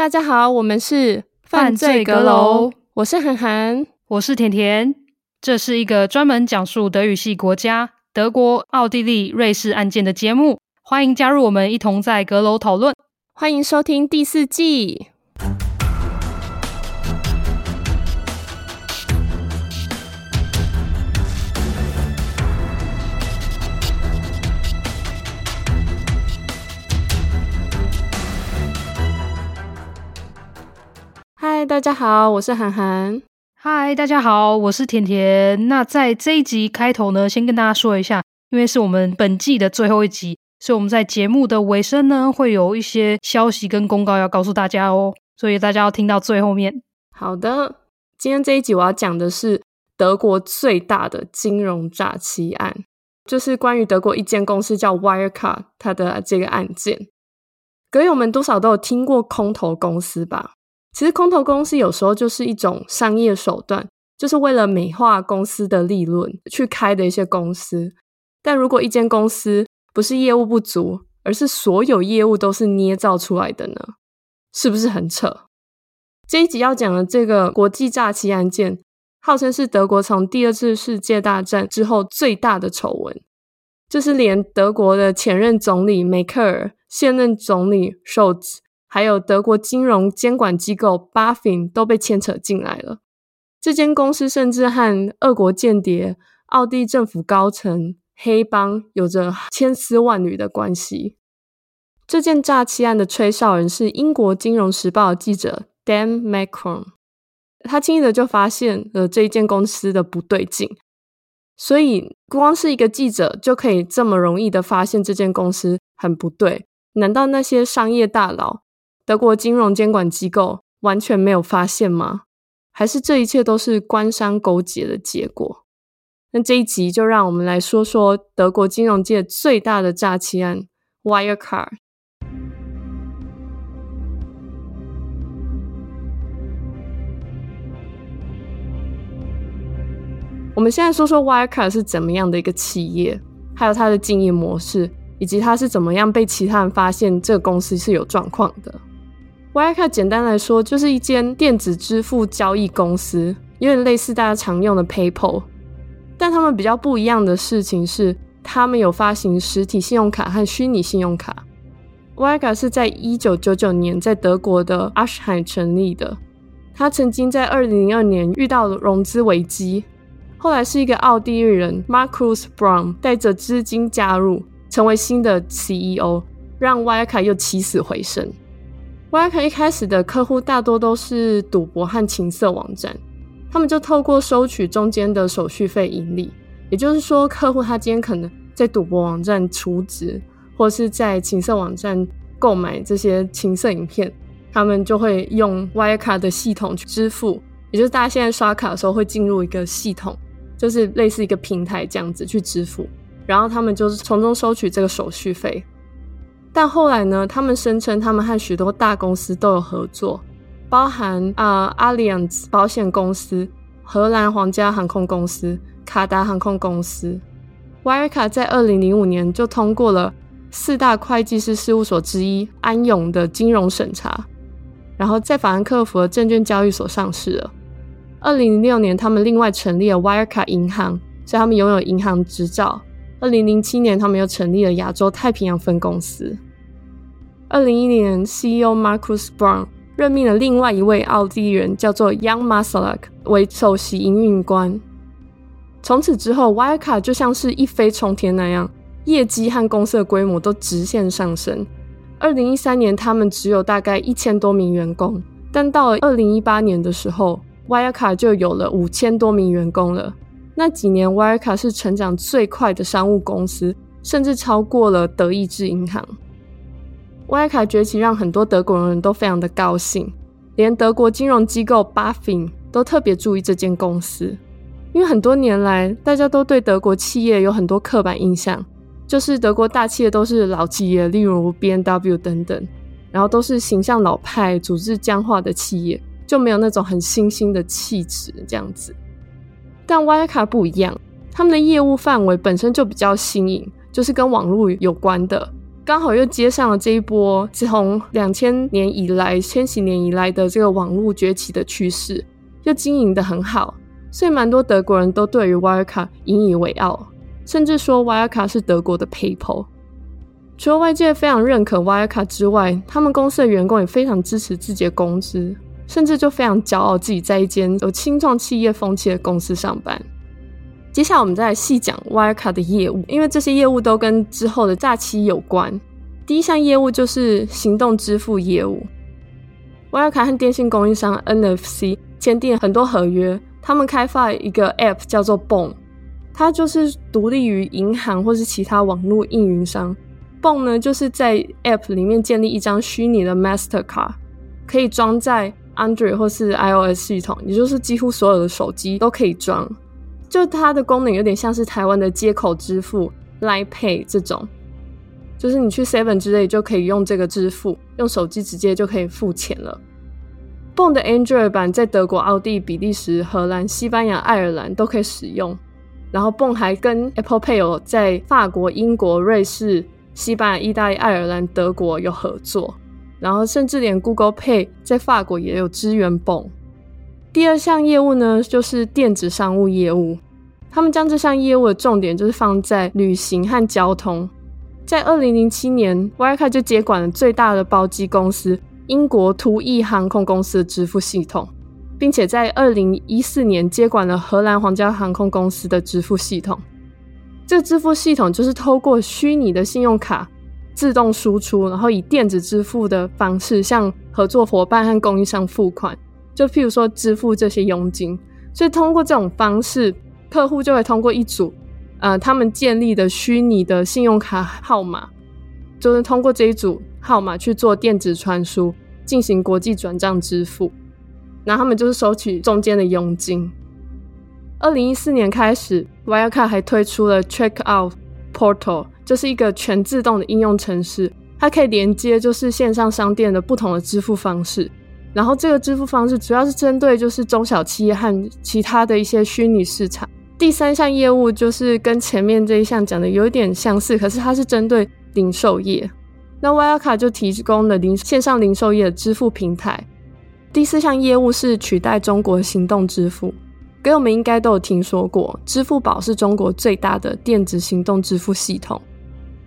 大家好，我们是犯罪阁楼，我是涵涵，我是甜甜。这是一个专门讲述德语系国家德国、奥地利、瑞士案件的节目，欢迎加入我们，一同在阁楼讨论。欢迎收听第四季。嗨，大家好，我是涵涵。嗨，大家好，我是甜甜。那在这一集开头呢，先跟大家说一下，因为是我们本季的最后一集，所以我们在节目的尾声呢，会有一些消息跟公告要告诉大家哦，所以大家要听到最后面。好的，今天这一集我要讲的是德国最大的金融诈欺案，就是关于德国一间公司叫 Wirecard 它的这个案件。歌友们多少都有听过空投公司吧？其实空头公司有时候就是一种商业手段，就是为了美化公司的利润去开的一些公司。但如果一间公司不是业务不足，而是所有业务都是捏造出来的呢？是不是很扯？这一集要讲的这个国际诈欺案件，号称是德国从第二次世界大战之后最大的丑闻，就是连德国的前任总理梅克尔、现任总理受还有德国金融监管机构 BaFin 都被牵扯进来了。这间公司甚至和俄国间谍、奥地政府高层、黑帮有着千丝万缕的关系。这件诈欺案的吹哨人是英国《金融时报》记者 Dan Macron，他轻易的就发现了这一间公司的不对劲。所以，光是一个记者就可以这么容易的发现这间公司很不对，难道那些商业大佬？德国金融监管机构完全没有发现吗？还是这一切都是官商勾结的结果？那这一集就让我们来说说德国金融界最大的诈欺案 ——Wirecard。我们现在说说 Wirecard 是怎么样的一个企业，还有它的经营模式，以及它是怎么样被其他人发现这个公司是有状况的。Vicca 简单来说就是一间电子支付交易公司，有点类似大家常用的 PayPal，但他们比较不一样的事情是，他们有发行实体信用卡和虚拟信用卡。Vicca 是在一九九九年在德国的阿什海成立的，他曾经在二零零二年遇到了融资危机，后来是一个奥地利人 Markus Braun 带着资金加入，成为新的 CEO，让 Vicca 又起死回生。Wirecard 一开始的客户大多都是赌博和情色网站，他们就透过收取中间的手续费盈利。也就是说，客户他今天可能在赌博网站储值，或是在情色网站购买这些情色影片，他们就会用 w i r e c a r 的系统去支付。也就是大家现在刷卡的时候会进入一个系统，就是类似一个平台这样子去支付，然后他们就是从中收取这个手续费。但后来呢，他们声称他们和许多大公司都有合作，包含啊、呃、Allianz 保险公司、荷兰皇家航空公司、卡达航空公司。Wirecard 在二零零五年就通过了四大会计师事务所之一安永的金融审查，然后在法兰克福的证券交易所上市了。二零零六年，他们另外成立了 Wirecard 银行，所以他们拥有银行执照。二零零七年，他们又成立了亚洲太平洋分公司。二零一零年，CEO Marcus Brown 任命了另外一位奥地利人，叫做 Young m a s a l a k 为首席营运官。从此之后，Wirecard 就像是一飞冲天那样，业绩和公司的规模都直线上升。二零一三年，他们只有大概一千多名员工，但到了二零一八年的时候，Wirecard 就有了五千多名员工了。那几年，Wirecard 是成长最快的商务公司，甚至超过了德意志银行。Wirecard 崛起让很多德国人都非常的高兴，连德国金融机构 BaFin 都特别注意这间公司，因为很多年来大家都对德国企业有很多刻板印象，就是德国大企业都是老企业，例如 BMW 等等，然后都是形象老派、组织僵化的企业，就没有那种很新兴的气质这样子。但 Wirecard 不一样，他们的业务范围本身就比较新颖，就是跟网络有关的，刚好又接上了这一波从两千年以来、千禧年以来的这个网络崛起的趋势，又经营得很好，所以蛮多德国人都对于 Wirecard 引以为傲，甚至说 Wirecard 是德国的 PayPal。除了外界非常认可 Wirecard 之外，他们公司的员工也非常支持自己的公司，甚至就非常骄傲自己在一间有青创企业风气的公司上班。接下来我们再来细讲 Wirecard 的业务，因为这些业务都跟之后的诈欺有关。第一项业务就是行动支付业务。Wirecard 和电信供应商 NFC 签订很多合约，他们开发一个 App 叫做 Bon，它就是独立于银行或是其他网络运营商。Bon 呢，就是在 App 里面建立一张虚拟的 Mastercard，可以装在 Android 或是 iOS 系统，也就是几乎所有的手机都可以装。就它的功能有点像是台湾的接口支付、Line Pay 这种，就是你去 Seven 之类就可以用这个支付，用手机直接就可以付钱了。Bon 的 Android 版在德国、奥地、比利时、荷兰、西班牙、爱尔兰都可以使用。然后 Bon 还跟 Apple Pay 有在法国、英国、瑞士、西班牙、意大利、爱尔兰、德国有合作。然后甚至连 Google Pay 在法国也有支援 Bon。第二项业务呢，就是电子商务业务。他们将这项业务的重点就是放在旅行和交通。在二零零七年 w i r e c a r 就接管了最大的包机公司英国途易航空公司的支付系统，并且在二零一四年接管了荷兰皇家航空公司的支付系统。这支付系统就是透过虚拟的信用卡自动输出，然后以电子支付的方式向合作伙伴和供应商付款。就譬如说支付这些佣金，所以通过这种方式，客户就会通过一组，呃，他们建立的虚拟的信用卡号码，就是通过这一组号码去做电子传输，进行国际转账支付，然后他们就是收取中间的佣金。二零一四年开始，Wirecard 还推出了 Checkout Portal，就是一个全自动的应用程式，它可以连接就是线上商店的不同的支付方式。然后这个支付方式主要是针对就是中小企业和其他的一些虚拟市场。第三项业务就是跟前面这一项讲的有一点相似，可是它是针对零售业。那 w i r e c a 就提供了零线上零售业的支付平台。第四项业务是取代中国行动支付，给我们应该都有听说过，支付宝是中国最大的电子行动支付系统。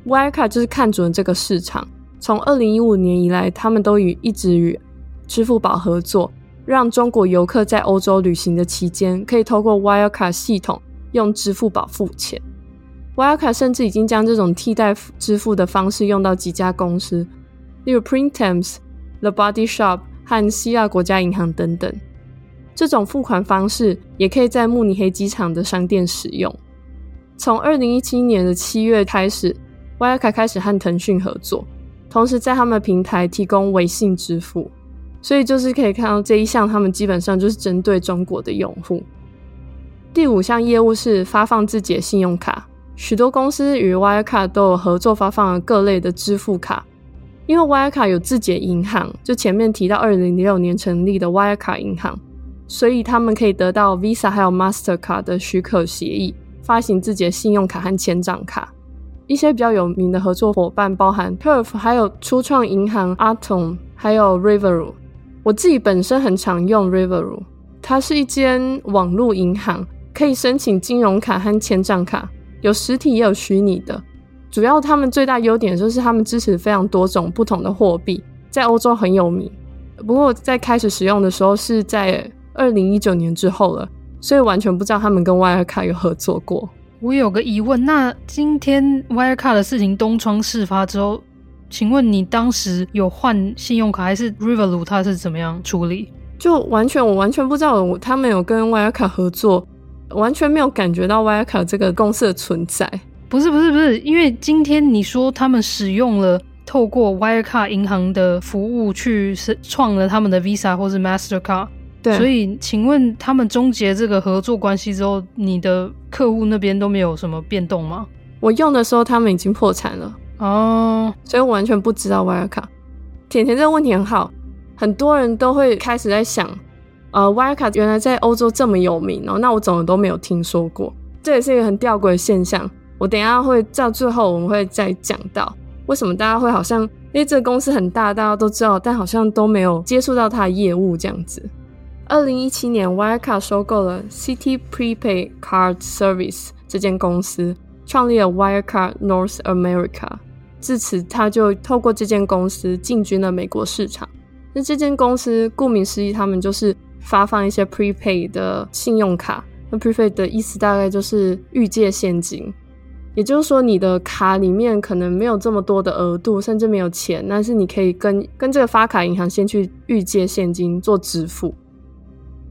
Wirecard 就是看准了这个市场，从二零一五年以来，他们都与一直与支付宝合作，让中国游客在欧洲旅行的期间，可以透过 Wirecard 系统用支付宝付钱。Wirecard 甚至已经将这种替代支付的方式用到几家公司，例如 Printemps、The Body Shop 和希腊国家银行等等。这种付款方式也可以在慕尼黑机场的商店使用。从二零一七年的七月开始 w i r e c a r 开始和腾讯合作，同时在他们平台提供微信支付。所以就是可以看到这一项，他们基本上就是针对中国的用户。第五项业务是发放自己的信用卡，许多公司与 w i r e c a r 都有合作发放了各类的支付卡。因为 w i r e c a r 有自己的银行，就前面提到二零零六年成立的 w i r e c a r 银行，所以他们可以得到 Visa 还有 Mastercard 的许可协议，发行自己的信用卡和签账卡。一些比较有名的合作伙伴包含 Curve，还有初创银行 Atom，还有 Riveru。我自己本身很常用 Riveru，它是一间网络银行，可以申请金融卡和签账卡，有实体也有虚拟的。主要他们最大优点就是他们支持非常多种不同的货币，在欧洲很有名。不过在开始使用的时候是在二零一九年之后了，所以完全不知道他们跟 Wirecard 有合作过。我有个疑问，那今天 Wirecard 的事情东窗事发之后，请问你当时有换信用卡还是 Revolut？它是怎么样处理？就完全我完全不知道，他们有跟 Wirecard 合作，完全没有感觉到 Wirecard 这个公司的存在。不是不是不是，因为今天你说他们使用了透过 Wirecard 银行的服务去创了他们的 Visa 或是 Mastercard，对，所以请问他们终结这个合作关系之后，你的客户那边都没有什么变动吗？我用的时候他们已经破产了。哦，oh. 所以我完全不知道 Wirecard。甜甜这个问题很好，很多人都会开始在想，呃，Wirecard 原来在欧洲这么有名哦，那我怎么都没有听说过？这也是一个很吊诡的现象。我等一下会到最后我们会再讲到。为什么大家会好像，因为，这个公司很大，大家都知道，但好像都没有接触到它的业务这样子。二零一七年，Wirecard 收购了 City Prepaid Card Service 这间公司，创立了 Wirecard North America。自此，他就透过这间公司进军了美国市场。那这间公司顾名思义，他们就是发放一些 Prepaid 的信用卡。那 Prepaid 的意思大概就是预借现金，也就是说，你的卡里面可能没有这么多的额度，甚至没有钱，但是你可以跟跟这个发卡银行先去预借现金做支付。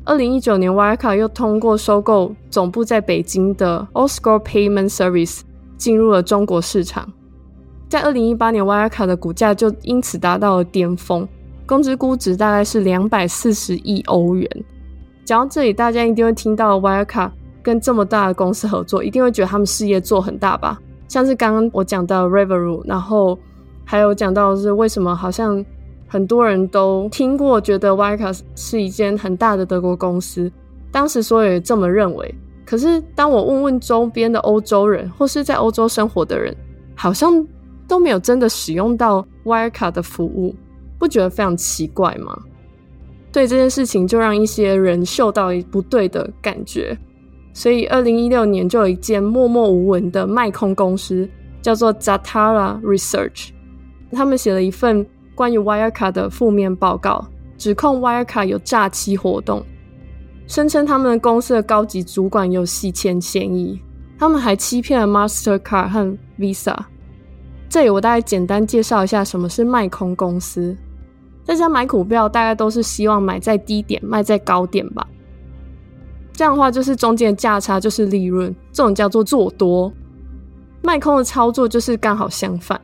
二零一九年，Wirecard 又通过收购总部在北京的 Allscore Payment Service 进入了中国市场。在二零一八年，Wirecard 的股价就因此达到了巅峰，公司估值大概是两百四十亿欧元。讲到这里，大家一定会听到 Wirecard 跟这么大的公司合作，一定会觉得他们事业做很大吧？像是刚刚我讲到 Revolut，然后还有讲到是为什么好像。很多人都听过，觉得 Wirecard 是一间很大的德国公司，当时所以也这么认为。可是当我问问周边的欧洲人，或是在欧洲生活的人，好像都没有真的使用到 Wirecard 的服务，不觉得非常奇怪吗？对这件事情，就让一些人嗅到不对的感觉。所以，二零一六年就有一间默默无闻的卖空公司，叫做 Zatara Research，他们写了一份。关于 Wirecard 的负面报告，指控 Wirecard 有诈欺活动，声称他们公司的高级主管有洗钱嫌疑，他们还欺骗了 Mastercard 和 Visa。这里我大概简单介绍一下什么是卖空公司。大家买股票大概都是希望买在低点，卖在高点吧？这样的话就是中间价差就是利润，这种叫做做多。卖空的操作就是刚好相反。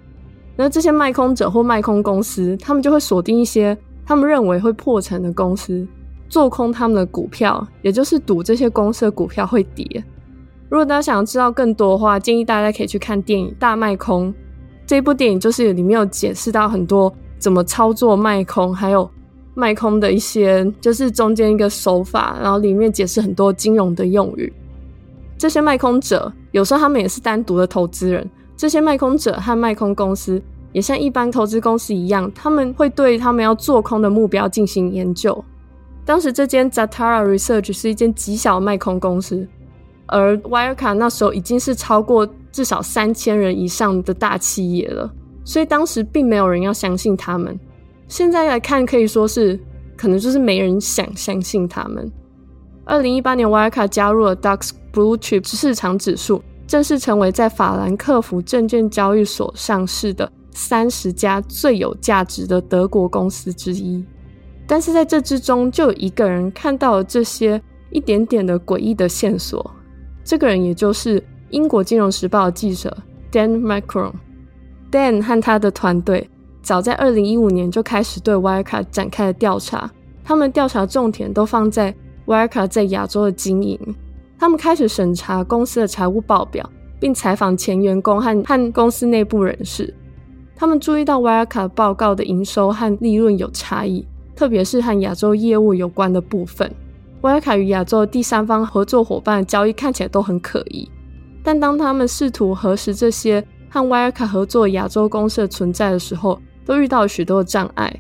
那这些卖空者或卖空公司，他们就会锁定一些他们认为会破产的公司，做空他们的股票，也就是赌这些公司的股票会跌。如果大家想要知道更多的话，建议大家可以去看电影《大卖空》这部电影，就是里面有解释到很多怎么操作卖空，还有卖空的一些就是中间一个手法，然后里面解释很多金融的用语。这些卖空者有时候他们也是单独的投资人。这些卖空者和卖空公司也像一般投资公司一样，他们会对他们要做空的目标进行研究。当时这间 Zatara Research 是一间极小的卖空公司，而 Wirecard 那时候已经是超过至少三千人以上的大企业了，所以当时并没有人要相信他们。现在来看，可以说是可能就是没人想相信他们。二零一八年，Wirecard 加入了 DAX Blue Chip 市场指数。正式成为在法兰克福证券交易所上市的三十家最有价值的德国公司之一，但是在这之中，就有一个人看到了这些一点点的诡异的线索。这个人也就是英国金融时报的记者 Dan Macron。Dan 和他的团队早在二零一五年就开始对 Wirecard 展开了调查，他们调查重点都放在 Wirecard 在亚洲的经营。他们开始审查公司的财务报表，并采访前员工和和公司内部人士。他们注意到 Wirecard 报告的营收和利润有差异，特别是和亚洲业务有关的部分。Wirecard 与亚洲第三方合作伙伴的交易看起来都很可疑，但当他们试图核实这些和 Wirecard 合作亚洲公司的存在的时候，都遇到了许多的障碍。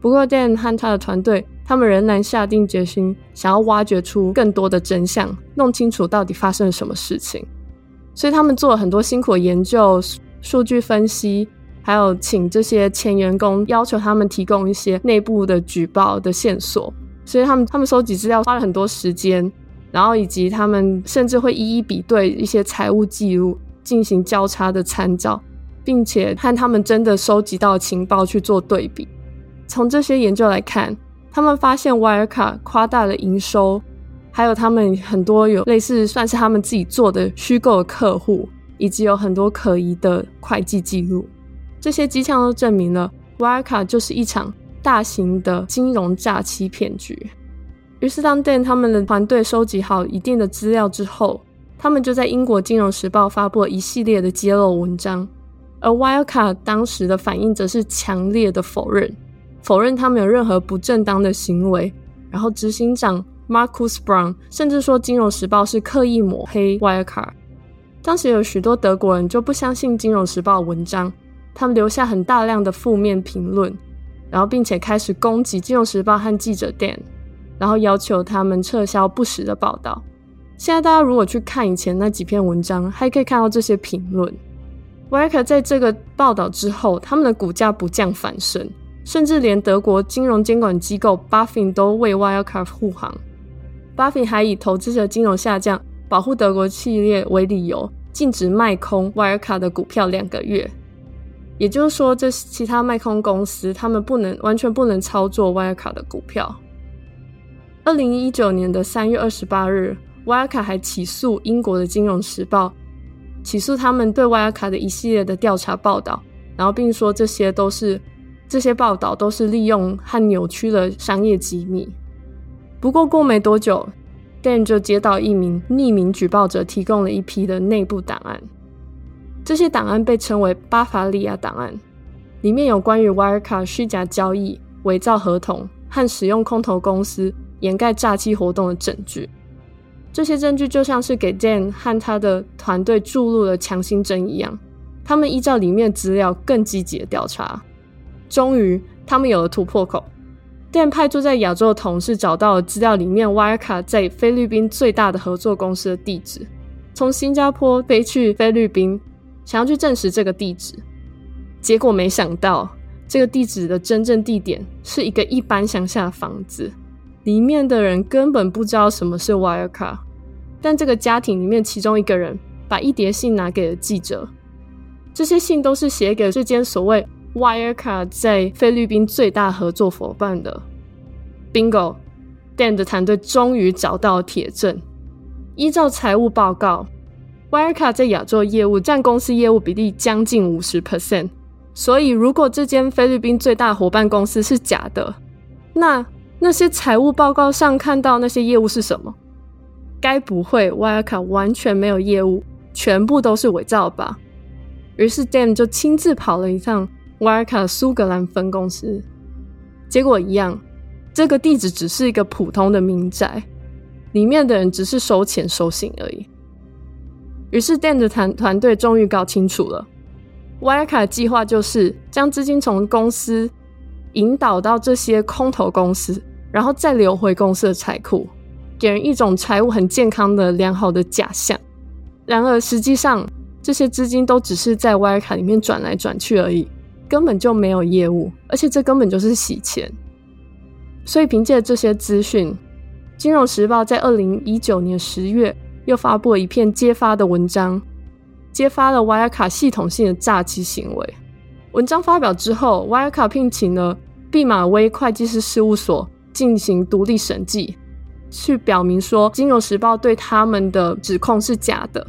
不过，Dan 和他的团队。他们仍然下定决心，想要挖掘出更多的真相，弄清楚到底发生了什么事情。所以他们做了很多辛苦的研究、数据分析，还有请这些前员工要求他们提供一些内部的举报的线索。所以他们他们收集资料花了很多时间，然后以及他们甚至会一一比对一些财务记录，进行交叉的参照，并且和他们真的收集到情报去做对比。从这些研究来看。他们发现 Wirecard 夸大了营收，还有他们很多有类似算是他们自己做的虚构的客户，以及有很多可疑的会计记录。这些迹象都证明了 Wirecard 就是一场大型的金融诈欺骗局。于是，当 Dan 他们的团队收集好一定的资料之后，他们就在英国金融时报发布了一系列的揭露文章，而 Wirecard 当时的反应则是强烈的否认。否认他们有任何不正当的行为，然后执行长 Markus Braun 甚至说《金融时报》是刻意抹黑 Wirecard。当时有许多德国人就不相信《金融时报》文章，他们留下很大量的负面评论，然后并且开始攻击《金融时报》和记者 Dan，然后要求他们撤销不实的报道。现在大家如果去看以前那几篇文章，还可以看到这些评论。Wirecard 在这个报道之后，他们的股价不降反升，甚至连德国金融监管机构 BaFin 都为 Wirecard 护航。BaFin 还以投资者金融下降、保护德国企业为理由，禁止卖空 Wirecard 的股票两个月。也就是说，这其他卖空公司他们不能完全不能操作 Wirecard 的股票。二零一九年的三月二十八日。Wirecard 还起诉英国的《金融时报》，起诉他们对 Wirecard 的一系列的调查报道，然后并说这些都是这些报道都是利用和扭曲的商业机密。不过过没多久，Dan 就接到一名匿名举报者提供了一批的内部档案，这些档案被称为巴伐利亚档案，里面有关于 Wirecard 虚假交易、伪造合同和使用空投公司掩盖诈欺活动的证据。这些证据就像是给 Dan 和他的团队注入了强心针一样，他们依照里面资料更积极的调查，终于他们有了突破口。店派驻在亚洲的同事找到了资料里面 Wirecard 在菲律宾最大的合作公司的地址，从新加坡飞去菲律宾，想要去证实这个地址，结果没想到这个地址的真正地点是一个一般乡下的房子。里面的人根本不知道什么是 Wirecard，但这个家庭里面其中一个人把一叠信拿给了记者，这些信都是写给这间所谓 Wirecard 在菲律宾最大合作伙伴的。Bingo，Dan 的团队终于找到铁证。依照财务报告，Wirecard 在亚洲业务占公司业务比例将近五十 percent，所以如果这间菲律宾最大伙伴公司是假的，那那些财务报告上看到那些业务是什么？该不会 Wirecard 完全没有业务，全部都是伪造吧？于是 Dan 就亲自跑了一趟 Wirecard 苏格兰分公司，结果一样，这个地址只是一个普通的民宅，里面的人只是收钱收信而已。于是 Dan 的团团队终于搞清楚了，Wirecard 计划就是将资金从公司引导到这些空头公司。然后再流回公司的财库，给人一种财务很健康的良好的假象。然而实际上，这些资金都只是在 Wirecard 里面转来转去而已，根本就没有业务，而且这根本就是洗钱。所以凭借这些资讯，《金融时报》在二零一九年十月又发布了一篇揭发的文章，揭发了 Wirecard 系统性的诈欺行为。文章发表之后，Wirecard 聘请了毕马威会计师事务所。进行独立审计，去表明说《金融时报》对他们的指控是假的。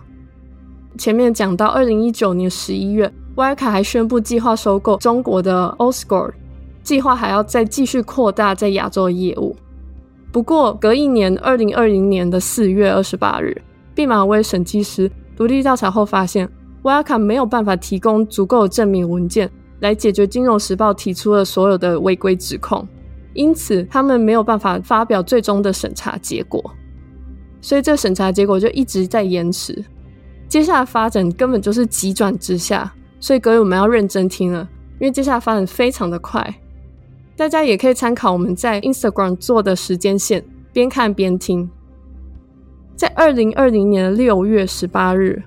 前面讲到，二零一九年十一月，Wirecard 还宣布计划收购中国的 Oscore，计划还要再继续扩大在亚洲的业务。不过，隔一年，二零二零年的四月二十八日，毕马威审计师独立调查后发现，Wirecard 没有办法提供足够的证明文件来解决《金融时报》提出的所有的违规指控。因此，他们没有办法发表最终的审查结果，所以这审查结果就一直在延迟。接下来发展根本就是急转直下，所以各位我们要认真听了，因为接下来发展非常的快。大家也可以参考我们在 Instagram 做的时间线，边看边听。在二零二零年的六月十八日，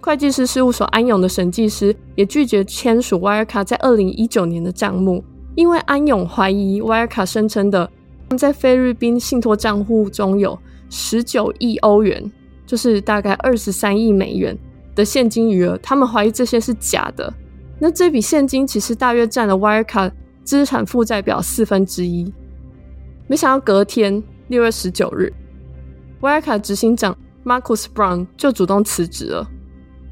会计师事务所安永的审计师也拒绝签署 Wirecard 在二零一九年的账目。因为安永怀疑 Wirecard 声称的在菲律宾信托账户中有十九亿欧元，就是大概二十三亿美元的现金余额，他们怀疑这些是假的。那这笔现金其实大约占了 Wirecard 资产负债表四分之一。没想到隔天六月十九日，Wirecard 执行长 Marcus Brown 就主动辞职了，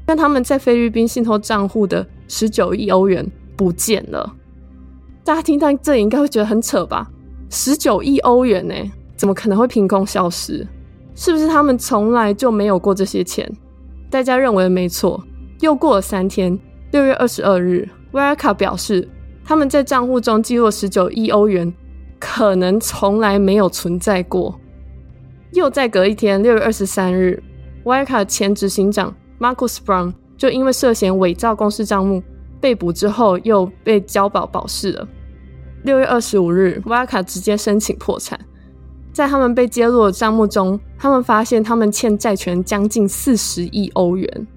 但他们在菲律宾信托账户的十九亿欧元不见了。大家听到这里应该会觉得很扯吧？十九亿欧元呢，怎么可能会凭空消失？是不是他们从来就没有过这些钱？大家认为没错。又过了三天，六月二十二日，Wirecard 表示他们在账户中记录十九亿欧元，可能从来没有存在过。又再隔一天，六月二十三日，Wirecard 前执行长 Marcus Brown 就因为涉嫌伪造公司账目。被捕之后又被交保保释了。六月二十五日，Wirecard 直接申请破产。在他们被揭露的账目中，他们发现他们欠债权将近四十亿欧元。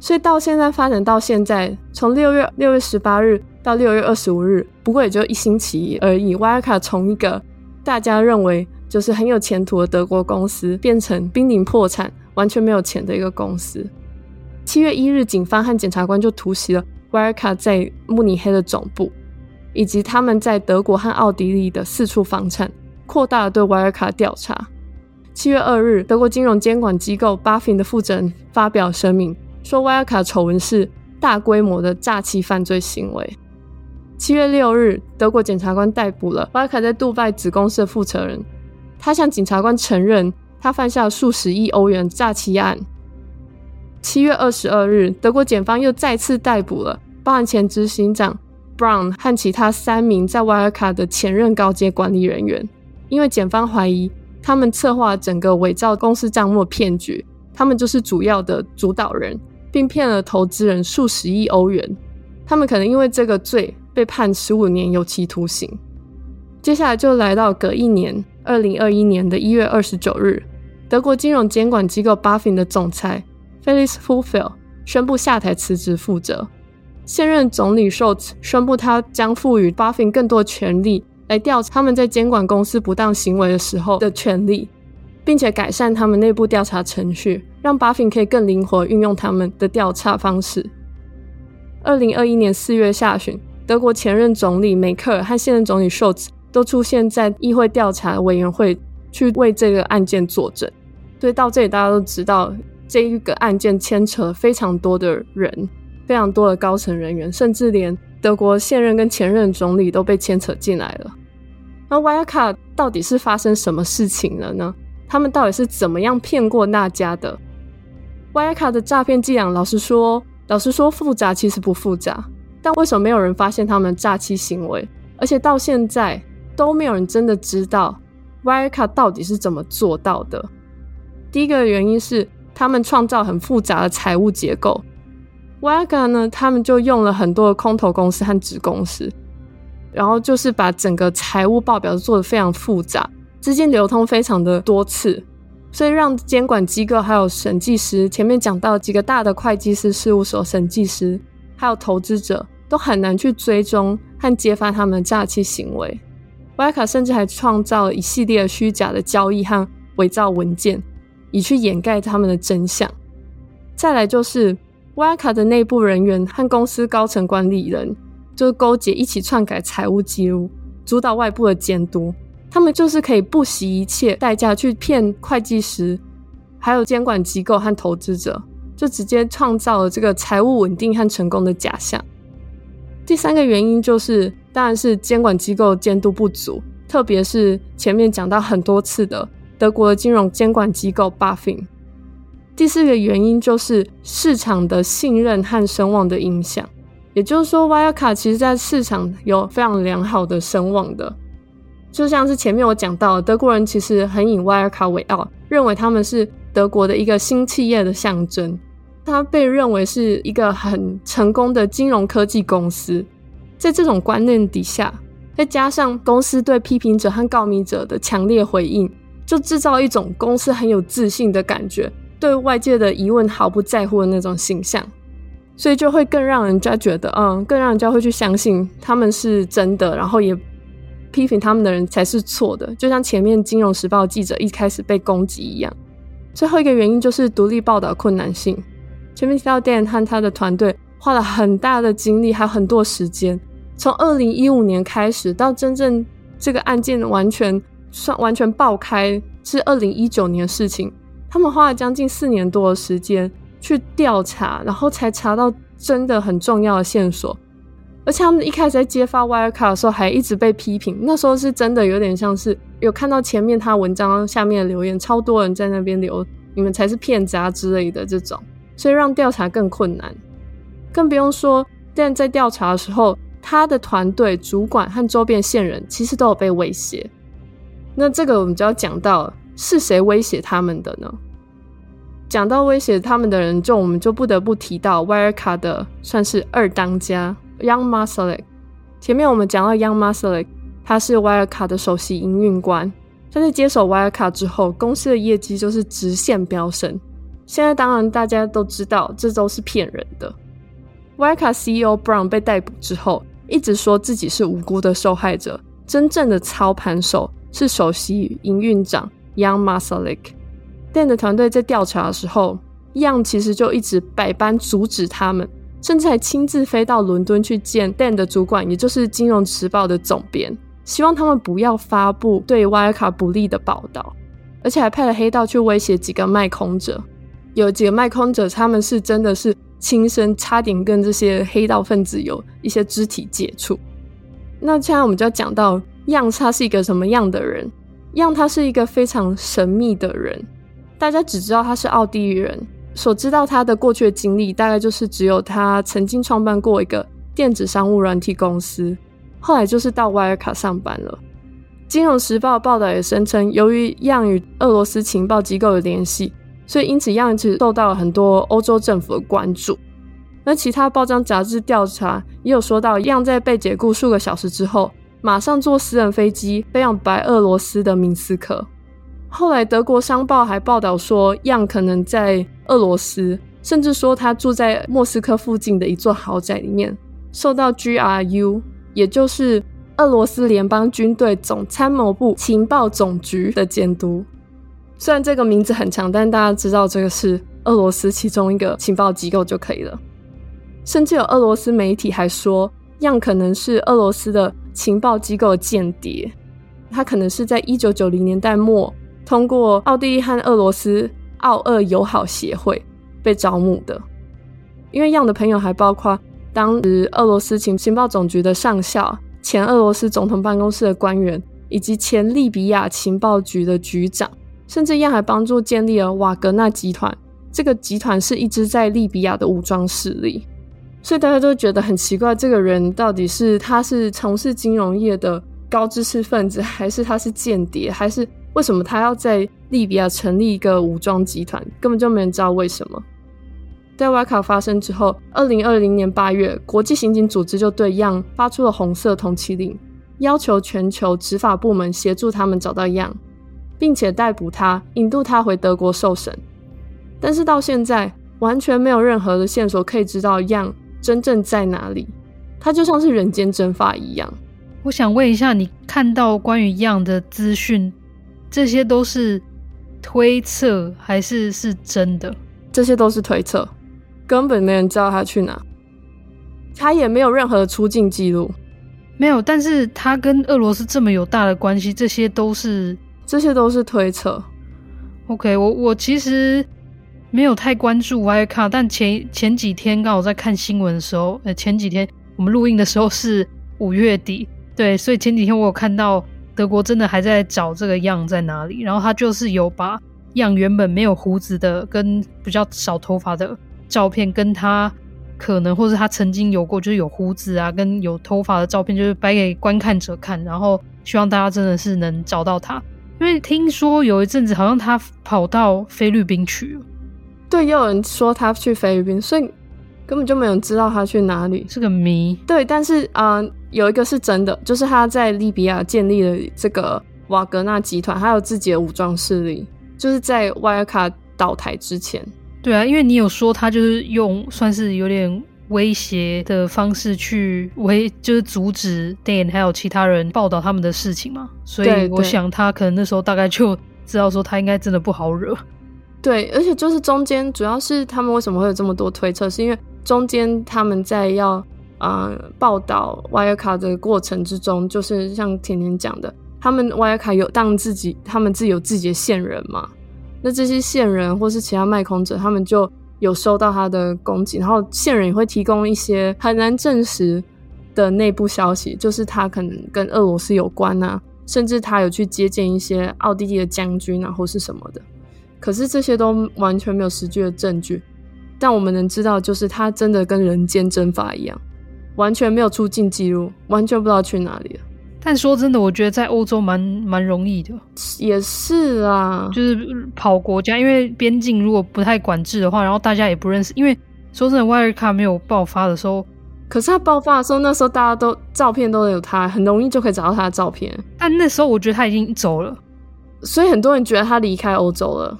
所以到现在发展到现在，从六月六月十八日到六月二十五日，不过也就一星期而已。Wirecard 从一个大家认为就是很有前途的德国公司，变成濒临破产、完全没有钱的一个公司。七月一日，警方和检察官就突袭了 Wirecard 在慕尼黑的总部。以及他们在德国和奥地利的四处房产，扩大了对维尔卡调查。七月二日，德国金融监管机构 BaFin 的负责人发表声明，说维尔卡丑闻是大规模的诈欺犯罪行为。七月六日，德国检察官逮捕了维尔卡在杜拜子公司的负责人，他向检察官承认他犯下数十亿欧元诈欺案。七月二十二日，德国检方又再次逮捕了包含前执行长。Brown 和其他三名在维尔卡的前任高阶管理人员，因为检方怀疑他们策划整个伪造公司账目骗局，他们就是主要的主导人，并骗了投资人数十亿欧元。他们可能因为这个罪被判十五年有期徒刑。接下来就来到隔一年，二零二一年的一月二十九日，德国金融监管机构 BaFin 的总裁 Felix Hohlfeld 宣布下台辞职负责。现任总理 Scholz 宣布，他将赋予 BaFin 更多权力来调查他们在监管公司不当行为的时候的权利，并且改善他们内部调查程序，让 Baffin 可以更灵活运用他们的调查方式。二零二一年四月下旬，德国前任总理梅克尔和现任总理 Scholz 都出现在议会调查委员会，去为这个案件作证。所以到这里，大家都知道这一个案件牵扯了非常多的人。非常多的高层人员，甚至连德国现任跟前任总理都被牵扯进来了。那 Yaka 到底是发生什么事情了呢？他们到底是怎么样骗过那家的 Yaka 的诈骗伎俩，老实说，老实说复杂其实不复杂，但为什么没有人发现他们诈欺行为？而且到现在都没有人真的知道 Yaka 到底是怎么做到的？第一个原因是他们创造很复杂的财务结构。Yaka 呢，他们就用了很多的空头公司和子公司，然后就是把整个财务报表做得非常复杂，资金流通非常的多次，所以让监管机构还有审计师，前面讲到几个大的会计师事务所审计师，还有投资者都很难去追踪和揭发他们的诈欺行为。Wirecard 甚至还创造了一系列虚假的交易和伪造文件，以去掩盖他们的真相。再来就是。w i r c a 的内部人员和公司高层管理人就是勾结，一起篡改财务记录，主导外部的监督。他们就是可以不惜一切代价去骗会计师，还有监管机构和投资者，就直接创造了这个财务稳定和成功的假象。第三个原因就是，当然是监管机构监督不足，特别是前面讲到很多次的德国的金融监管机构 BaFin。第四个原因就是市场的信任和声望的影响，也就是说，Wirecard 其实在市场有非常良好的声望的，就像是前面我讲到，德国人其实很以 Wirecard 为傲，认为他们是德国的一个新企业的象征，它被认为是一个很成功的金融科技公司。在这种观念底下，再加上公司对批评者和告密者的强烈回应，就制造一种公司很有自信的感觉。对外界的疑问毫不在乎的那种形象，所以就会更让人家觉得，嗯，更让人家会去相信他们是真的，然后也批评他们的人才是错的。就像前面《金融时报》记者一开始被攻击一样。最后一个原因就是独立报道困难性。前面提到 Dan 和他的团队花了很大的精力，还有很多时间，从二零一五年开始到真正这个案件完全算完全爆开，是二零一九年的事情。他们花了将近四年多的时间去调查，然后才查到真的很重要的线索。而且他们一开始在揭发 Wirecard 的时候，还一直被批评。那时候是真的有点像是有看到前面他文章下面留言，超多人在那边留“你们才是骗子啊”之类的这种，所以让调查更困难。更不用说，但在调查的时候，他的团队主管和周边线人其实都有被威胁。那这个我们就要讲到。是谁威胁他们的呢？讲到威胁他们的人，就我们就不得不提到 Wirecard 的算是二当家 Young Masalek。前面我们讲到 Young Masalek，他是 Wirecard 的首席营运官。他在接手 Wirecard 之后，公司的业绩就是直线飙升。现在当然大家都知道，这都是骗人的。Wirecard CEO Brown 被逮捕之后，一直说自己是无辜的受害者，真正的操盘手是首席营运长 Young Masalek。Dan 的团队在调查的时候，Young 其实就一直百般阻止他们，甚至还亲自飞到伦敦去见 Dan 的主管，也就是《金融时报》的总编，希望他们不要发布对 w i r e c a r 不利的报道，而且还派了黑道去威胁几个卖空者。有几个卖空者，他们是真的是亲身差点跟这些黑道分子有一些肢体接触。那现在我们就要讲到 Jan 他是一个什么样的人？Jan 他是一个非常神秘的人。大家只知道他是奥地利人，所知道他的过去的经历，大概就是只有他曾经创办过一个电子商务软体公司，后来就是到维尔卡上班了。金融时报报道也声称，由于样与俄罗斯情报机构有联系，所以因此样一直受到了很多欧洲政府的关注。那其他报章杂志调查也有说到样在被解雇数个小时之后，马上坐私人飞机飞往白俄罗斯的明斯克。后来，德国商报还报道说样可能在俄罗斯，甚至说他住在莫斯科附近的一座豪宅里面，受到 GRU，也就是俄罗斯联邦军队总参谋部情报总局的监督。虽然这个名字很长，但大家知道这个是俄罗斯其中一个情报机构就可以了。甚至有俄罗斯媒体还说样可能是俄罗斯的情报机构间谍，他可能是在一九九零年代末。通过奥地利和俄罗斯奥俄友好协会被招募的，因为样的朋友还包括当时俄罗斯情情报总局的上校、前俄罗斯总统办公室的官员，以及前利比亚情报局的局长，甚至样还帮助建立了瓦格纳集团。这个集团是一支在利比亚的武装势力，所以大家都觉得很奇怪，这个人到底是他是从事金融业的高知识分子，还是他是间谍，还是？为什么他要在利比亚成立一个武装集团？根本就没人知道为什么。在瓦卡发生之后，二零二零年八月，国际刑警组织就对样发出了红色通缉令，要求全球执法部门协助他们找到样并且逮捕他，引渡他回德国受审。但是到现在，完全没有任何的线索可以知道样真正在哪里，他就像是人间蒸发一样。我想问一下，你看到关于样的资讯？这些都是推测还是是真的？这些都是推测，根本没人知道他去哪，他也没有任何的出境记录，没有。但是他跟俄罗斯这么有大的关系，这些都是这些都是推测。OK，我我其实没有太关注 Wirecard，但前前几天刚好在看新闻的时候，呃，前几天我们录音的时候是五月底，对，所以前几天我有看到。德国真的还在找这个样在哪里，然后他就是有把样原本没有胡子的跟比较少头发的照片，跟他可能或是他曾经有过就是有胡子啊跟有头发的照片，就是摆给观看者看，然后希望大家真的是能找到他，因为听说有一阵子好像他跑到菲律宾去了，对，也有人说他去菲律宾，所以根本就没有人知道他去哪里，是个谜。对，但是啊。呃有一个是真的，就是他在利比亚建立了这个瓦格纳集团，还有自己的武装势力，就是在 Wirecard 倒台之前。对啊，因为你有说他就是用算是有点威胁的方式去威，就是阻止 Dan 还有其他人报道他们的事情嘛，所以我想他可能那时候大概就知道说他应该真的不好惹。对，而且就是中间主要是他们为什么会有这么多推测，是因为中间他们在要。啊、呃，报道 Wirecard 的过程之中，就是像甜甜讲的，他们 Wirecard 有当自己，他们自己有自己的线人嘛。那这些线人或是其他卖空者，他们就有收到他的攻击，然后线人也会提供一些很难证实的内部消息，就是他可能跟俄罗斯有关啊，甚至他有去接见一些奥地利的将军啊，或是什么的。可是这些都完全没有实际的证据，但我们能知道，就是他真的跟人间蒸发一样。完全没有出境记录，完全不知道去哪里了。但说真的，我觉得在欧洲蛮蛮容易的，也是啊，就是跑国家，因为边境如果不太管制的话，然后大家也不认识，因为说真的，Wirecard 没有爆发的时候，可是他爆发的时候，那时候大家都照片都有他，很容易就可以找到他的照片。但那时候我觉得他已经走了，所以很多人觉得他离开欧洲了。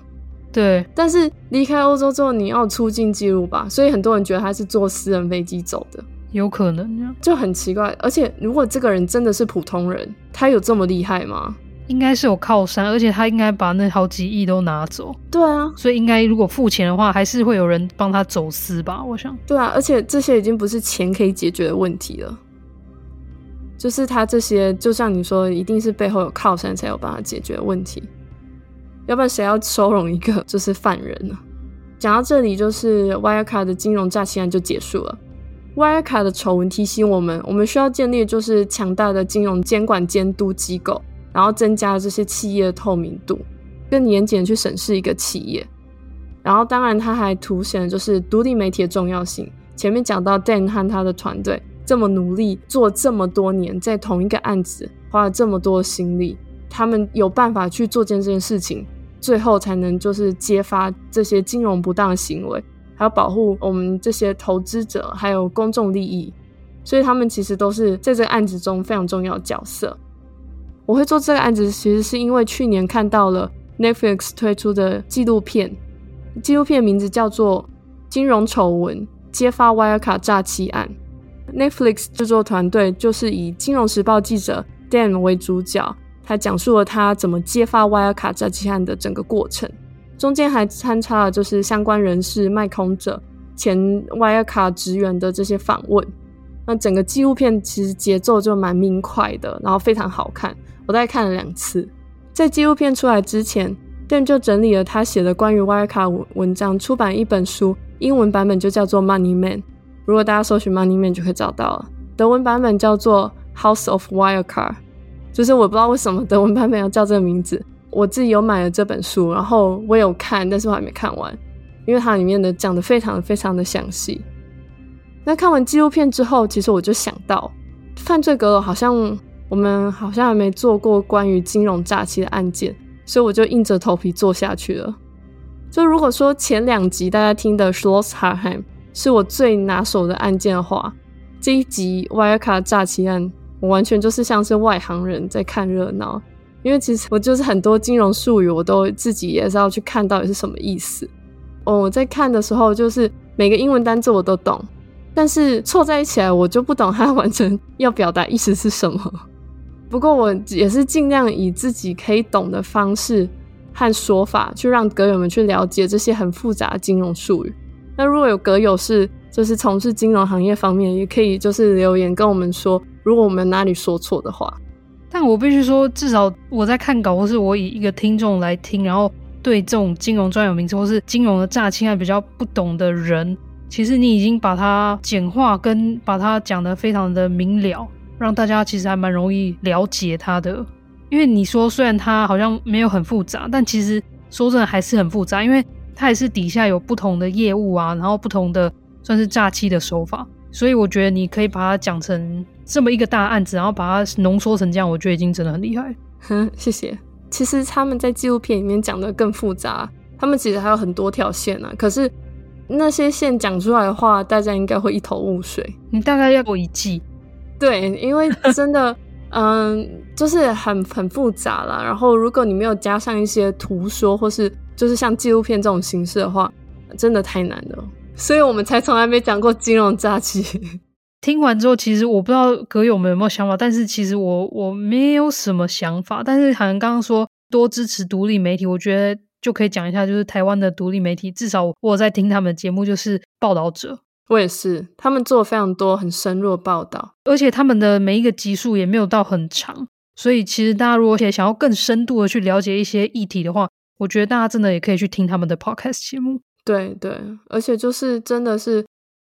对，但是离开欧洲之后，你要出境记录吧，所以很多人觉得他是坐私人飞机走的。有可能，就很奇怪。而且，如果这个人真的是普通人，他有这么厉害吗？应该是有靠山，而且他应该把那好几亿都拿走。对啊，所以应该如果付钱的话，还是会有人帮他走私吧？我想。对啊，而且这些已经不是钱可以解决的问题了。就是他这些，就像你说，一定是背后有靠山才有办法解决的问题。要不然谁要收容一个就是犯人呢？讲到这里，就是 Wirecard 的金融诈欺案就结束了。Wirecard 的丑闻提醒我们，我们需要建立就是强大的金融监管监督机构，然后增加这些企业的透明度，更严谨的去审视一个企业。然后，当然，它还凸显就是独立媒体的重要性。前面讲到 Dan 和他的团队这么努力做这么多年，在同一个案子花了这么多心力，他们有办法去做这件事情，最后才能就是揭发这些金融不当行为。还要保护我们这些投资者，还有公众利益，所以他们其实都是在这个案子中非常重要的角色。我会做这个案子，其实是因为去年看到了 Netflix 推出的纪录片，纪录片名字叫做《金融丑闻：揭发 Wirecard 诈欺案》。Netflix 制作团队就是以《金融时报》记者 Dan 为主角，他讲述了他怎么揭发 Wirecard 诈欺案的整个过程。中间还参差了就是相关人士、卖空者、前 Wirecard 职员的这些访问。那整个纪录片其实节奏就蛮明快的，然后非常好看。我大概看了两次。在纪录片出来之前，Dan 就整理了他写的关于 Wirecard 文章，出版一本书，英文版本就叫做《Money Man》。如果大家搜寻 Money Man 就可以找到了。德文版本叫做《House of Wirecard》，就是我不知道为什么德文版本要叫这个名字。我自己有买了这本书，然后我有看，但是我还没看完，因为它里面的讲的非常非常的详细。那看完纪录片之后，其实我就想到，犯罪阁楼好像我们好像还没做过关于金融诈欺的案件，所以我就硬着头皮做下去了。就如果说前两集大家听的 Schloss Harheim 是我最拿手的案件的话，这一集 Wirecard 诈欺案，我完全就是像是外行人在看热闹。因为其实我就是很多金融术语，我都自己也是要去看到底是什么意思。哦，我在看的时候，就是每个英文单字我都懂，但是凑在一起来，我就不懂它完全要表达意思是什么。不过我也是尽量以自己可以懂的方式和说法，去让阁友们去了解这些很复杂的金融术语。那如果有阁友是就是从事金融行业方面，也可以就是留言跟我们说，如果我们哪里说错的话。但我必须说，至少我在看稿，或是我以一个听众来听，然后对这种金融专有名词或是金融的诈欺案比较不懂的人，其实你已经把它简化，跟把它讲得非常的明了，让大家其实还蛮容易了解它的。因为你说虽然它好像没有很复杂，但其实说真的还是很复杂，因为它也是底下有不同的业务啊，然后不同的算是诈欺的手法。所以我觉得你可以把它讲成这么一个大案子，然后把它浓缩成这样，我觉得已经真的很厉害。哼，谢谢。其实他们在纪录片里面讲的更复杂，他们其实还有很多条线呢、啊。可是那些线讲出来的话，大家应该会一头雾水。你大概要过一季？对，因为真的，嗯，就是很很复杂啦。然后如果你没有加上一些图说，或是就是像纪录片这种形式的话，真的太难了。所以我们才从来没讲过金融诈欺。听完之后，其实我不知道歌友们有没有想法，但是其实我我没有什么想法。但是好像刚刚说多支持独立媒体，我觉得就可以讲一下，就是台湾的独立媒体，至少我在听他们的节目，就是报道者。我也是，他们做了非常多很深入的报道，而且他们的每一个集数也没有到很长，所以其实大家如果想要更深度的去了解一些议题的话，我觉得大家真的也可以去听他们的 podcast 节目。对对，而且就是真的是，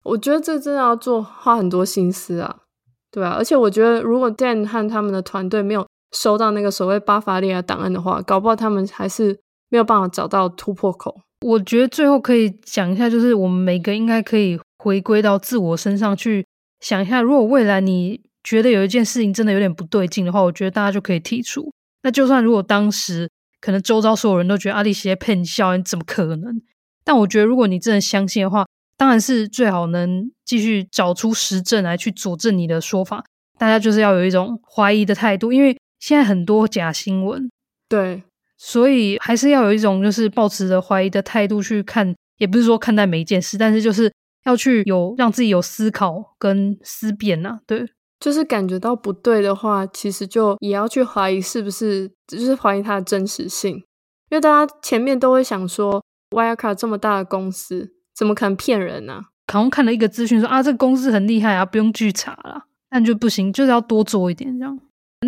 我觉得这真的要做花很多心思啊，对啊，而且我觉得如果 Dan 和他们的团队没有收到那个所谓巴伐利亚档案的话，搞不好他们还是没有办法找到突破口。我觉得最后可以讲一下，就是我们每个应该可以回归到自我身上去想一下，如果未来你觉得有一件事情真的有点不对劲的话，我觉得大家就可以提出。那就算如果当时可能周遭所有人都觉得阿里些骗笑，你怎么可能？但我觉得如果你真的相信的话，当然是最好能继续找出实证来去佐证你的说法。大家就是要有一种怀疑的态度，因为现在很多假新闻，对，所以还是要有一种就是抱持着怀疑的态度去看，也不是说看待每一件事，但是就是要去有让自己有思考跟思辨呐、啊，对。就是感觉到不对的话，其实就也要去怀疑是不是，就是怀疑它的真实性。因为大家前面都会想说，Wirecard 这么大的公司，怎么可能骗人呢、啊？好像看了一个资讯说啊，这个公司很厉害啊，不用去查了。但就不行，就是要多做一点这样。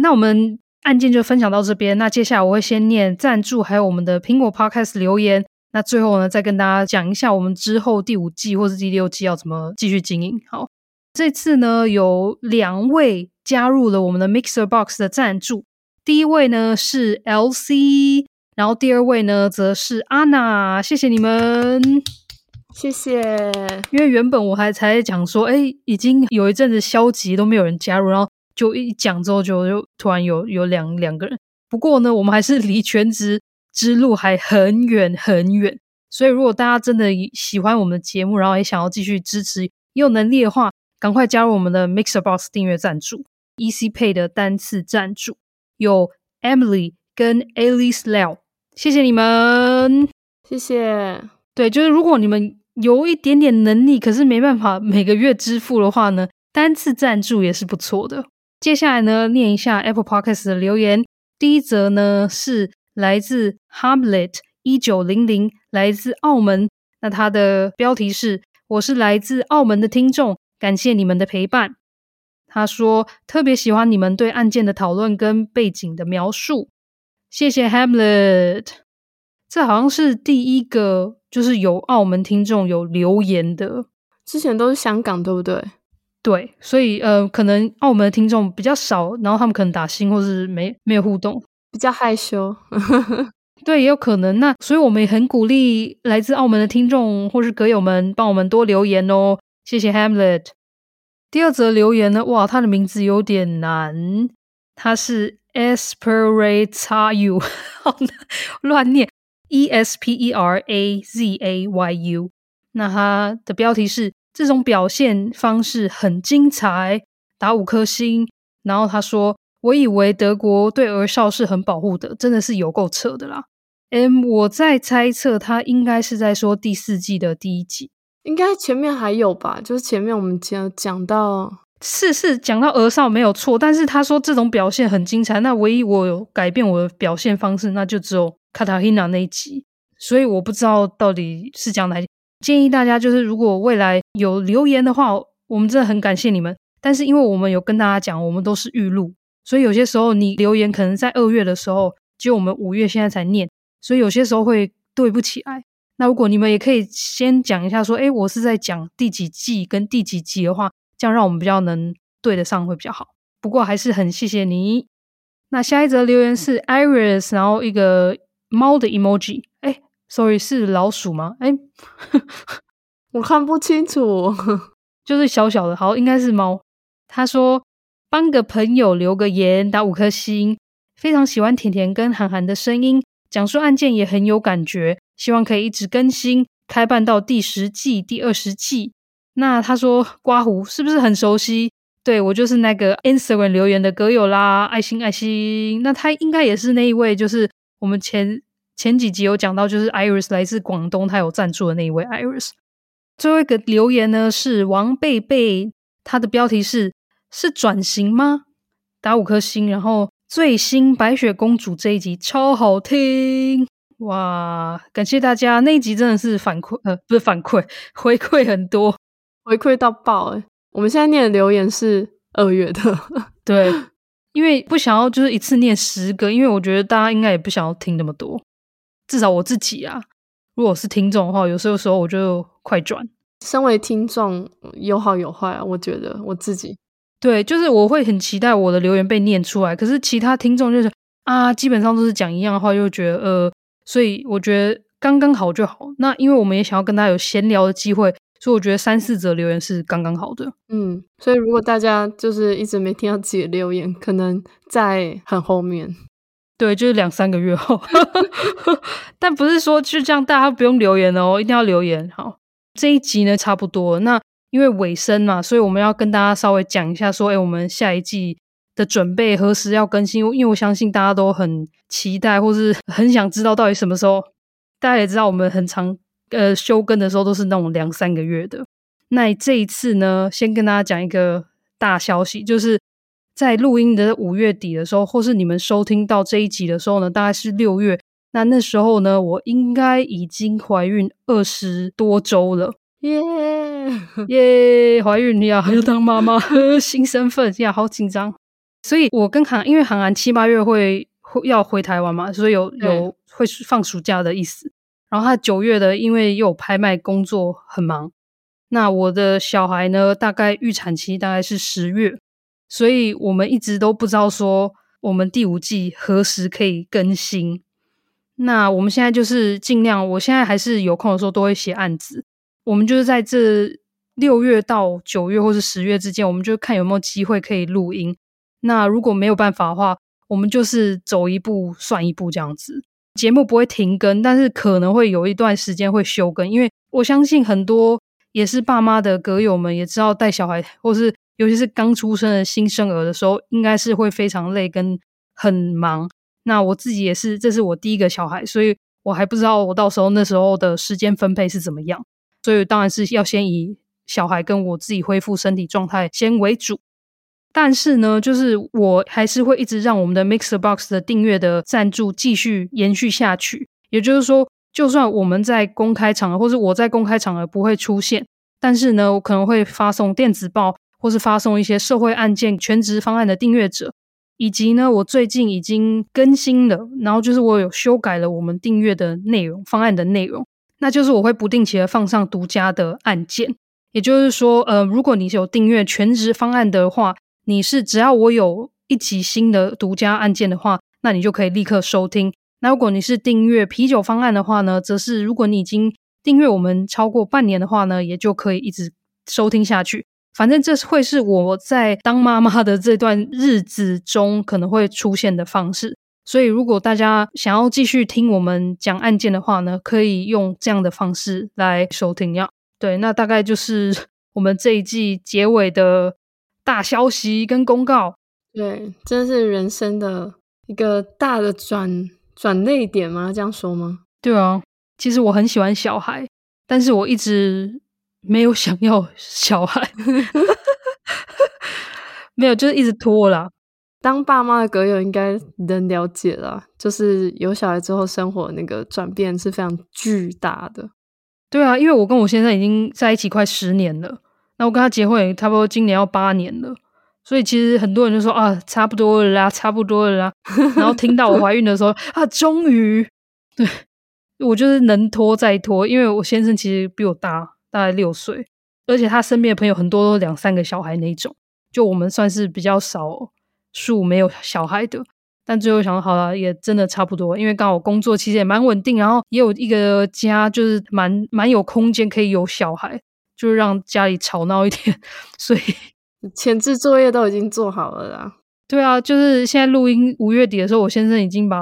那我们案件就分享到这边。那接下来我会先念赞助，还有我们的苹果 Podcast 留言。那最后呢，再跟大家讲一下我们之后第五季或是第六季要怎么继续经营。好。这次呢，有两位加入了我们的 Mixer Box 的赞助。第一位呢是 LC，然后第二位呢则是 Anna。谢谢你们，谢谢。因为原本我还才讲说，哎，已经有一阵子消极都没有人加入，然后就一讲之后就就突然有有两两个人。不过呢，我们还是离全职之路还很远很远。所以如果大家真的喜欢我们的节目，然后也想要继续支持，也有能力的话。赶快加入我们的 Mixer Box 订阅赞助，Easy Pay 的单次赞助有 Emily 跟 Alice Liao，谢谢你们，谢谢。对，就是如果你们有一点点能力，可是没办法每个月支付的话呢，单次赞助也是不错的。接下来呢，念一下 Apple Podcast 的留言。第一则呢是来自 Hamlet 一九零零，来自澳门。那它的标题是：我是来自澳门的听众。感谢你们的陪伴。他说特别喜欢你们对案件的讨论跟背景的描述。谢谢 Hamlet。这好像是第一个，就是有澳门听众有留言的，之前都是香港，对不对？对，所以呃，可能澳门的听众比较少，然后他们可能打星或是没没有互动，比较害羞。对，也有可能。那所以我们也很鼓励来自澳门的听众或是歌友们帮我们多留言哦。谢谢 Hamlet。第二则留言呢？哇，他的名字有点难，他是 Esperazyu，乱念 E S P E R A Z A Y U。那他的标题是这种表现方式很精彩，打五颗星。然后他说：“我以为德国对儿少是很保护的，真的是有够扯的啦。”嗯，我在猜测他应该是在说第四季的第一集。应该前面还有吧，就是前面我们讲讲到，是是讲到儿少没有错，但是他说这种表现很精彩，那唯一我有改变我的表现方式，那就只有卡塔琳娜那一集，所以我不知道到底是讲哪集。建议大家就是如果未来有留言的话，我们真的很感谢你们，但是因为我们有跟大家讲，我们都是预录，所以有些时候你留言可能在二月的时候，就我们五月现在才念，所以有些时候会对不起来。那如果你们也可以先讲一下，说，诶，我是在讲第几季跟第几集的话，这样让我们比较能对得上会比较好。不过还是很谢谢你。那下一则留言是 Iris，然后一个猫的 emoji。哎，sorry，是老鼠吗？哎，我看不清楚，就是小小的，好，应该是猫。他说帮个朋友留个言，打五颗星，非常喜欢甜甜跟韩寒的声音，讲述案件也很有感觉。希望可以一直更新，开办到第十季、第二十季。那他说刮胡是不是很熟悉？对，我就是那个 Instagram 留言的歌友啦，爱心爱心。那他应该也是那一位，就是我们前前几集有讲到，就是 Iris 来自广东，他有赞助的那一位 Iris。最后一个留言呢是王贝贝，他的标题是是转型吗？打五颗星，然后最新白雪公主这一集超好听。哇，感谢大家！那一集真的是反馈，呃，不是反馈，回馈很多，回馈到爆诶。我们现在念的留言是二月的，对，因为不想要就是一次念十个，因为我觉得大家应该也不想要听那么多。至少我自己啊，如果是听众的话，有时候时候我就快转。身为听众，有好有坏啊，我觉得我自己对，就是我会很期待我的留言被念出来，可是其他听众就是啊，基本上都是讲一样的话，又觉得呃。所以我觉得刚刚好就好。那因为我们也想要跟大家有闲聊的机会，所以我觉得三四则留言是刚刚好的。嗯，所以如果大家就是一直没听到自己的留言，可能在很后面。对，就是两三个月后。但不是说就这样，大家不用留言哦，一定要留言。好，这一集呢差不多，那因为尾声嘛，所以我们要跟大家稍微讲一下，说，哎，我们下一季的准备何时要更新？因为我相信大家都很期待，或是很想知道到底什么时候。大家也知道，我们很常呃休更的时候都是那种两三个月的。那这一次呢，先跟大家讲一个大消息，就是在录音的五月底的时候，或是你们收听到这一集的时候呢，大概是六月。那那时候呢，我应该已经怀孕二十多周了，耶 耶，怀孕呀，还要当妈妈，新身份呀，好紧张。所以我跟韩，因为韩寒七八月会会要回台湾嘛，所以有有会放暑假的意思。然后他九月的，因为又有拍卖工作很忙。那我的小孩呢，大概预产期大概是十月，所以我们一直都不知道说我们第五季何时可以更新。那我们现在就是尽量，我现在还是有空的时候都会写案子。我们就是在这六月到九月或是十月之间，我们就看有没有机会可以录音。那如果没有办法的话，我们就是走一步算一步这样子，节目不会停更，但是可能会有一段时间会休更，因为我相信很多也是爸妈的歌友们也知道带小孩，或是尤其是刚出生的新生儿的时候，应该是会非常累跟很忙。那我自己也是，这是我第一个小孩，所以我还不知道我到时候那时候的时间分配是怎么样，所以当然是要先以小孩跟我自己恢复身体状态先为主。但是呢，就是我还是会一直让我们的 MixerBox 的订阅的赞助继续延续下去。也就是说，就算我们在公开场合，或是我在公开场合不会出现，但是呢，我可能会发送电子报，或是发送一些社会案件全职方案的订阅者，以及呢，我最近已经更新了，然后就是我有修改了我们订阅的内容方案的内容，那就是我会不定期的放上独家的案件。也就是说，呃，如果你有订阅全职方案的话。你是只要我有一集新的独家案件的话，那你就可以立刻收听。那如果你是订阅啤酒方案的话呢，则是如果你已经订阅我们超过半年的话呢，也就可以一直收听下去。反正这会是我在当妈妈的这段日子中可能会出现的方式。所以如果大家想要继续听我们讲案件的话呢，可以用这样的方式来收听。要对，那大概就是 我们这一季结尾的。大消息跟公告，对，真是人生的一个大的转转泪点吗？这样说吗？对啊，其实我很喜欢小孩，但是我一直没有想要小孩，没有，就是一直拖啦。当爸妈的格友应该能了解啦，就是有小孩之后，生活那个转变是非常巨大的。对啊，因为我跟我先生已经在一起快十年了。那我跟他结婚也差不多，今年要八年了，所以其实很多人就说啊，差不多了啦，差不多了啦。然后听到我怀孕的时候 啊，终于，对，我就是能拖再拖，因为我先生其实比我大大概六岁，而且他身边的朋友很多都两三个小孩那种，就我们算是比较少数没有小孩的。但最后想好了，也真的差不多，因为刚好工作其实也蛮稳定，然后也有一个家，就是蛮蛮有空间可以有小孩。就是让家里吵闹一点，所以前置作业都已经做好了啦。对啊，就是现在录音五月底的时候，我先生已经把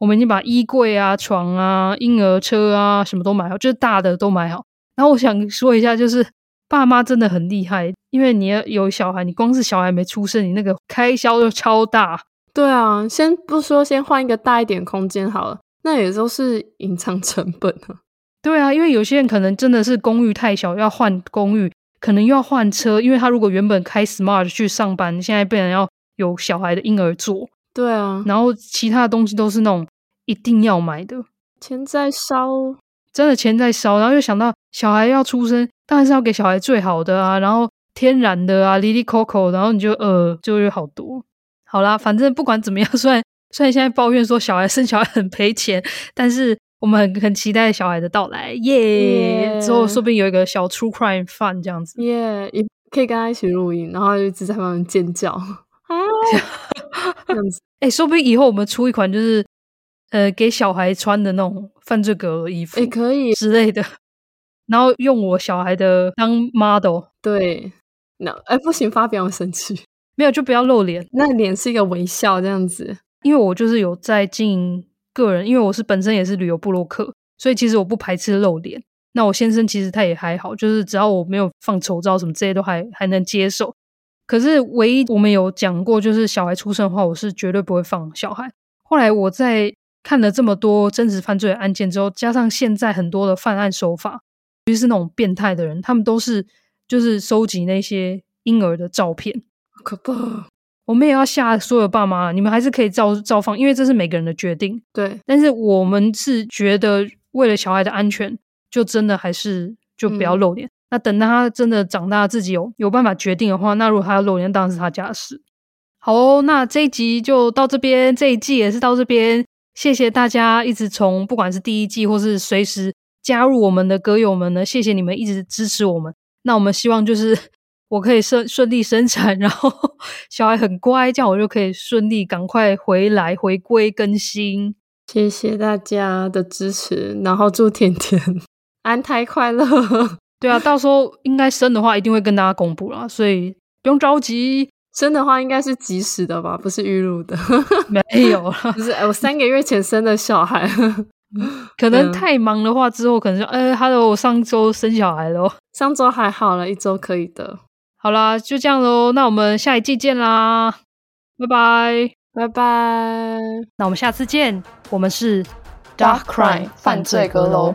我们已经把衣柜啊、床啊、婴儿车啊什么都买好，就是大的都买好。然后我想说一下，就是爸妈真的很厉害，因为你要有小孩，你光是小孩没出生，你那个开销就超大。对啊，先不说先换一个大一点空间好了，那也都是隐藏成本啊。对啊，因为有些人可能真的是公寓太小，要换公寓，可能又要换车，因为他如果原本开 Smart 去上班，现在变成要有小孩的婴儿座。对啊，然后其他的东西都是那种一定要买的，钱在烧，真的钱在烧。然后又想到小孩要出生，当然是要给小孩最好的啊，然后天然的啊，，Lily Coco，，然后你就呃就会好多。好啦，反正不管怎么样，虽然虽然现在抱怨说小孩生小孩很赔钱，但是。我们很很期待小孩的到来，耶、yeah! yeah！之后说不定有一个小 true crime fun 这样子，耶！也可以跟他一起录音，然后就一直在旁边尖叫 啊，这样子。哎、欸，说不定以后我们出一款就是呃给小孩穿的那种犯罪格衣服，也、欸、可以之类的。然后用我小孩的当 model。对，那哎不行，发表生气，没有就不要露脸，那脸是一个微笑这样子。因为我就是有在经营个人，因为我是本身也是旅游部落客，所以其实我不排斥露脸。那我先生其实他也还好，就是只要我没有放丑照什么这些都还还能接受。可是唯一我们有讲过，就是小孩出生的话，我是绝对不会放小孩。后来我在看了这么多真实犯罪案件之后，加上现在很多的犯案手法，尤其是那种变态的人，他们都是就是收集那些婴儿的照片，可怕。我们也要吓所有爸妈，你们还是可以照照放，因为这是每个人的决定。对，但是我们是觉得为了小孩的安全。就真的还是就不要露脸。嗯、那等到他真的长大，自己有有办法决定的话，那如果他要露脸，当然是他家的事。好哦，那这一集就到这边，这一季也是到这边。谢谢大家一直从不管是第一季或是随时加入我们的歌友们呢，谢谢你们一直支持我们。那我们希望就是我可以顺顺利生产，然后 小孩很乖，这样我就可以顺利赶快回来回归更新。谢谢大家的支持，然后祝甜甜。安胎快乐，对啊，到时候应该生的话，一定会跟大家公布啦，所以不用着急。生的话应该是及时的吧，不是预录的。没有啦，不是，我三个月前生的小孩，可能太忙的话，之后可能就，呃，Hello，我上周生小孩了，上周还好了，一周可以的。好啦，就这样喽，那我们下一季见啦，拜拜，拜拜，那我们下次见，我们是 Dark Crime 犯罪阁楼。